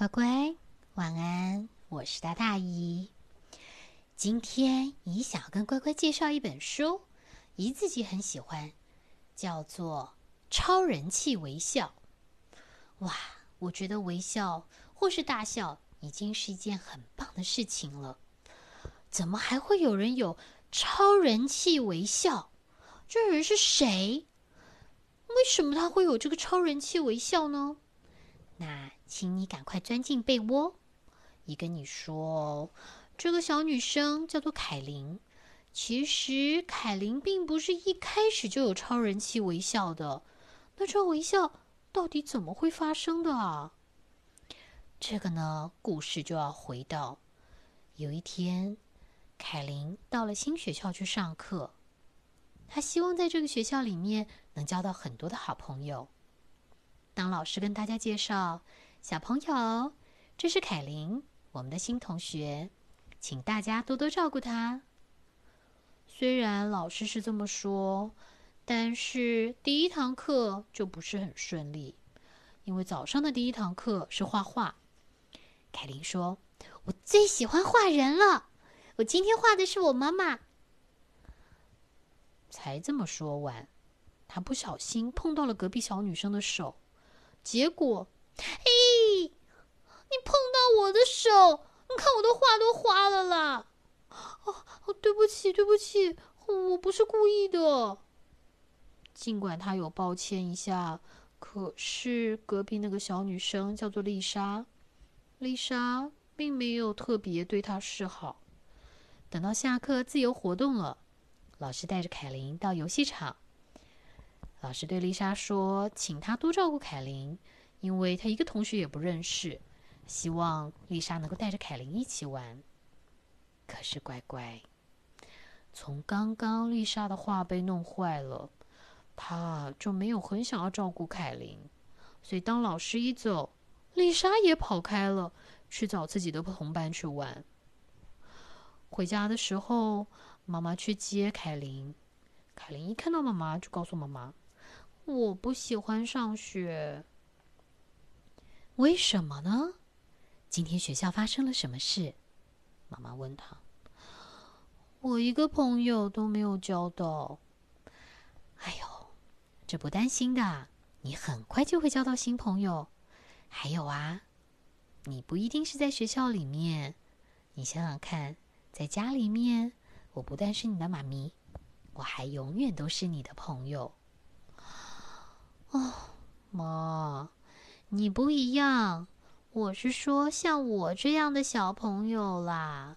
乖乖，晚安！我是大大姨。今天姨想要跟乖乖介绍一本书，姨自己很喜欢，叫做《超人气微笑》。哇，我觉得微笑或是大笑已经是一件很棒的事情了。怎么还会有人有超人气微笑？这人是谁？为什么他会有这个超人气微笑呢？那，请你赶快钻进被窝。姨跟你说，这个小女生叫做凯琳。其实，凯琳并不是一开始就有超人气微笑的。那这微笑到底怎么会发生的啊？这个呢，故事就要回到有一天，凯琳到了新学校去上课。她希望在这个学校里面能交到很多的好朋友。当老师跟大家介绍小朋友，这是凯琳，我们的新同学，请大家多多照顾她。虽然老师是这么说，但是第一堂课就不是很顺利，因为早上的第一堂课是画画。凯琳说：“我最喜欢画人了，我今天画的是我妈妈。”才这么说完，他不小心碰到了隔壁小女生的手。结果，嘿，你碰到我的手，你看我的画都花了啦！哦，对不起，对不起，我不是故意的。尽管他有抱歉一下，可是隔壁那个小女生叫做丽莎，丽莎并没有特别对他示好。等到下课自由活动了，老师带着凯琳到游戏场。老师对丽莎说：“请她多照顾凯琳，因为她一个同学也不认识。希望丽莎能够带着凯琳一起玩。”可是乖乖，从刚刚丽莎的画被弄坏了，她就没有很想要照顾凯琳。所以当老师一走，丽莎也跑开了，去找自己的同班去玩。回家的时候，妈妈去接凯琳，凯琳一看到妈妈，就告诉妈妈。我不喜欢上学，为什么呢？今天学校发生了什么事？妈妈问他。我一个朋友都没有交到。哎呦，这不担心的，你很快就会交到新朋友。还有啊，你不一定是在学校里面，你想想看，在家里面，我不但是你的妈咪，我还永远都是你的朋友。哦，妈，你不一样。我是说，像我这样的小朋友啦。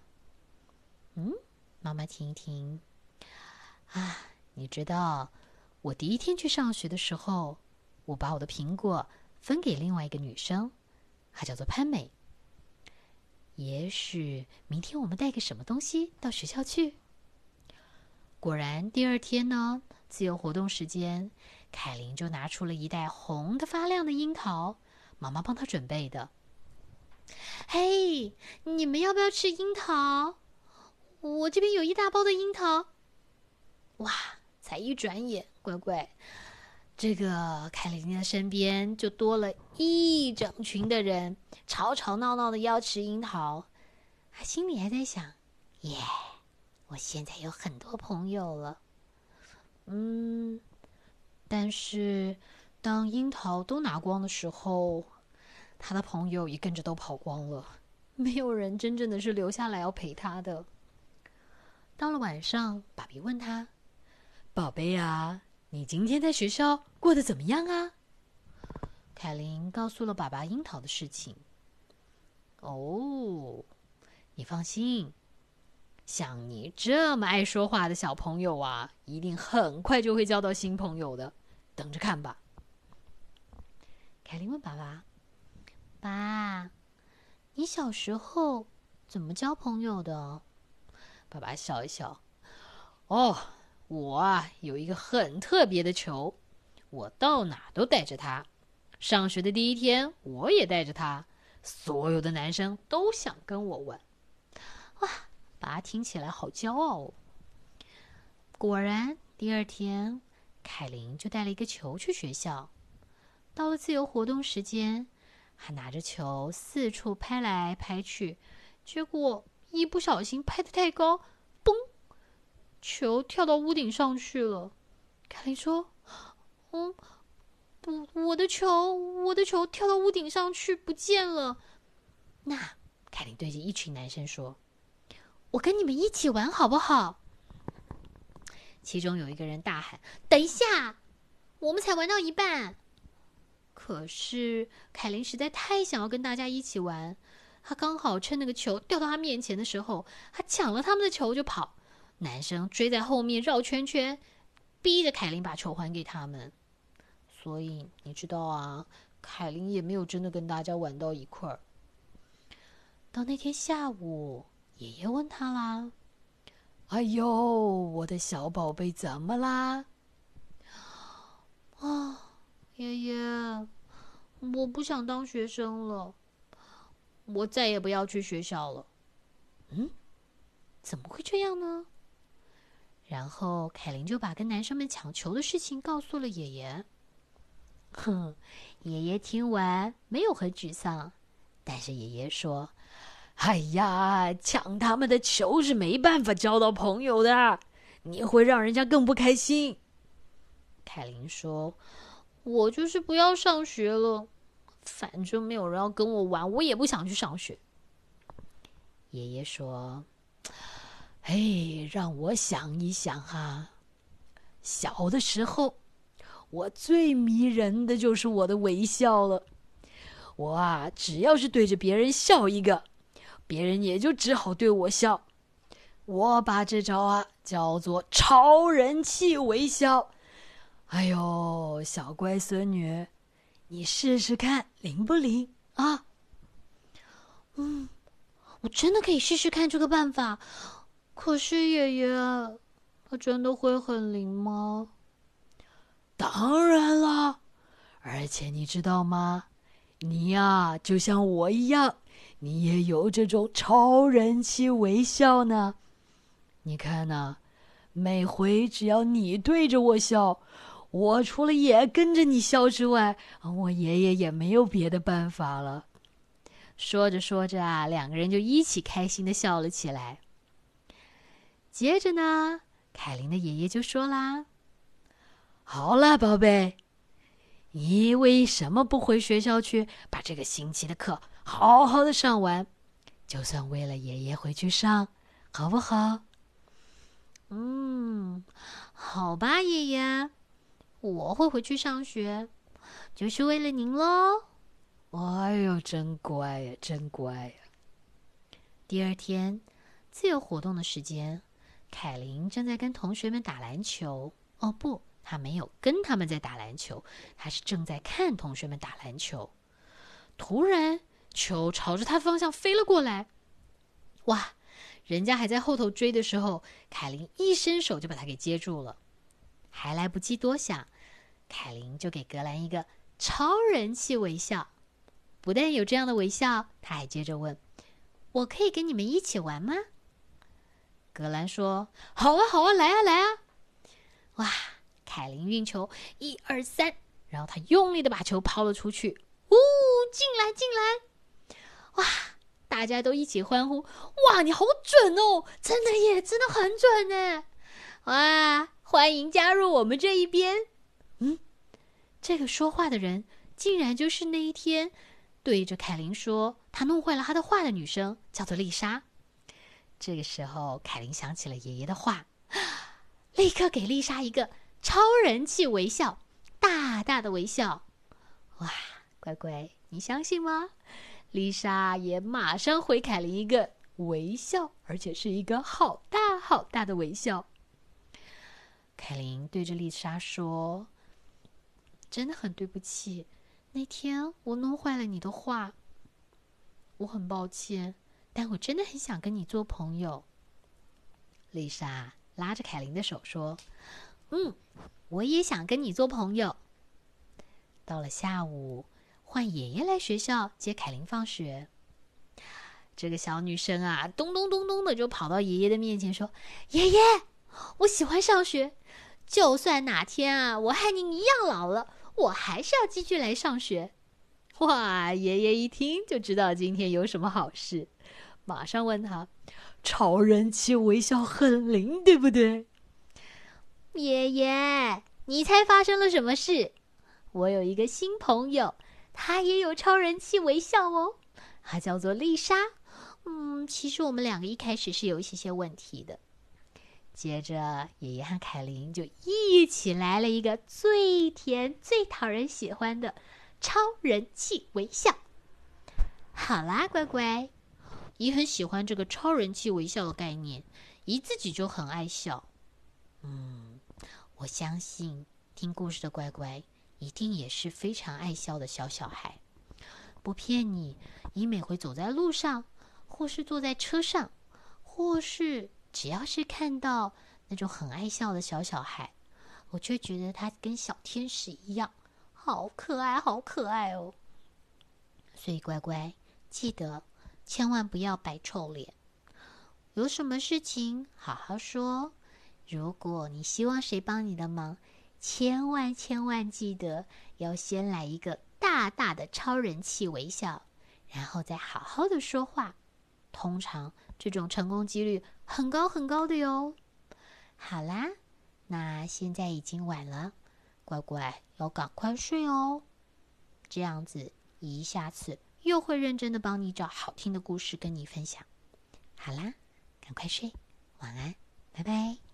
嗯，妈妈听一听。啊，你知道，我第一天去上学的时候，我把我的苹果分给另外一个女生，她叫做潘美。也许明天我们带个什么东西到学校去。果然，第二天呢，自由活动时间。凯琳就拿出了一袋红的发亮的樱桃，妈妈帮他准备的。嘿，你们要不要吃樱桃？我这边有一大包的樱桃。哇！才一转眼，乖乖，这个凯琳的身边就多了一整群的人，吵吵闹闹的要吃樱桃。他心里还在想：耶，我现在有很多朋友了。嗯。但是，当樱桃都拿光的时候，他的朋友也跟着都跑光了，没有人真正的是留下来要陪他的。到了晚上，爸比问他：“宝贝啊，你今天在学校过得怎么样啊？”凯琳告诉了爸爸樱桃的事情。哦，你放心，像你这么爱说话的小朋友啊，一定很快就会交到新朋友的。等着看吧。凯琳问爸爸：“爸，你小时候怎么交朋友的？”爸爸笑一笑：“哦，我啊有一个很特别的球，我到哪都带着它。上学的第一天，我也带着它，所有的男生都想跟我玩。”哇，爸听起来好骄傲哦。果然，第二天。凯琳就带了一个球去学校。到了自由活动时间，他拿着球四处拍来拍去，结果一不小心拍的太高，嘣，球跳到屋顶上去了。凯琳说：“嗯，不，我的球，我的球跳到屋顶上去不见了。”那凯琳对着一群男生说：“我跟你们一起玩好不好？”其中有一个人大喊：“等一下，我们才玩到一半。”可是凯琳实在太想要跟大家一起玩，他刚好趁那个球掉到他面前的时候，他抢了他们的球就跑。男生追在后面绕圈圈，逼着凯琳把球还给他们。所以你知道啊，凯琳也没有真的跟大家玩到一块儿。到那天下午，爷爷问他啦。哎呦，我的小宝贝，怎么啦？爷爷，我不想当学生了，我再也不要去学校了。嗯，怎么会这样呢？然后凯琳就把跟男生们抢球的事情告诉了爷爷。哼，爷爷听完没有很沮丧，但是爷爷说。哎呀，抢他们的球是没办法交到朋友的，你会让人家更不开心。凯琳说：“我就是不要上学了，反正没有人要跟我玩，我也不想去上学。”爷爷说：“哎，让我想一想哈，小的时候，我最迷人的就是我的微笑了。我啊，只要是对着别人笑一个。”别人也就只好对我笑，我把这招啊叫做超人气微笑。哎呦，小乖孙女，你试试看灵不灵啊？嗯，我真的可以试试看这个办法。可是爷爷，他真的会很灵吗？当然了，而且你知道吗？你呀，就像我一样。你也有这种超人气微笑呢？你看呐，每回只要你对着我笑，我除了也跟着你笑之外，我爷爷也没有别的办法了。说着说着啊，两个人就一起开心的笑了起来。接着呢，凯琳的爷爷就说啦：“好了，宝贝，你为什么不回学校去把这个星期的课？”好好的上完，就算为了爷爷回去上，好不好？嗯，好吧，爷爷，我会回去上学，就是为了您喽。哎呦，真乖呀，真乖呀！第二天，自由活动的时间，凯琳正在跟同学们打篮球。哦，不，他没有跟他们在打篮球，他是正在看同学们打篮球。突然。球朝着他方向飞了过来，哇！人家还在后头追的时候，凯琳一伸手就把他给接住了。还来不及多想，凯琳就给格兰一个超人气微笑。不但有这样的微笑，他还接着问：“我可以跟你们一起玩吗？”格兰说：“好啊，好啊，来啊，来啊！”哇！凯琳运球，一二三，然后他用力的把球抛了出去。呜，进来，进来！哇！大家都一起欢呼！哇，你好准哦！真的耶，真的很准呢！哇，欢迎加入我们这一边。嗯，这个说话的人竟然就是那一天对着凯琳说他弄坏了他的画的女生，叫做丽莎。这个时候，凯琳想起了爷爷的话，立刻给丽莎一个超人气微笑，大大的微笑。哇，乖乖，你相信吗？丽莎也马上回凯琳一个微笑，而且是一个好大好大的微笑。凯琳对着丽莎说：“真的很对不起，那天我弄坏了你的画，我很抱歉，但我真的很想跟你做朋友。”丽莎拉着凯琳的手说：“嗯，我也想跟你做朋友。”到了下午。换爷爷来学校接凯琳放学。这个小女生啊，咚咚咚咚的就跑到爷爷的面前说：“爷爷，我喜欢上学，就算哪天啊我和您一样老了，我还是要继续来上学。”哇！爷爷一听就知道今天有什么好事，马上问他：“超人气微笑很灵，对不对？”爷爷，你猜发生了什么事？我有一个新朋友，她也有超人气微笑哦，她叫做丽莎。嗯，其实我们两个一开始是有一些些问题的。接着，爷爷和凯琳就一起来了一个最甜、最讨人喜欢的超人气微笑。好啦，乖乖，姨很喜欢这个超人气微笑的概念，姨自己就很爱笑。嗯，我相信听故事的乖乖一定也是非常爱笑的小小孩。不骗你，姨每回走在路上，或是坐在车上，或是……只要是看到那种很爱笑的小小孩，我就觉得他跟小天使一样，好可爱，好可爱哦。所以乖乖记得，千万不要摆臭脸。有什么事情好好说。如果你希望谁帮你的忙，千万千万记得要先来一个大大的超人气微笑，然后再好好的说话。通常这种成功几率很高很高的哟。好啦，那现在已经晚了，乖乖要赶快睡哦。这样子，姨下次又会认真的帮你找好听的故事跟你分享。好啦，赶快睡，晚安，拜拜。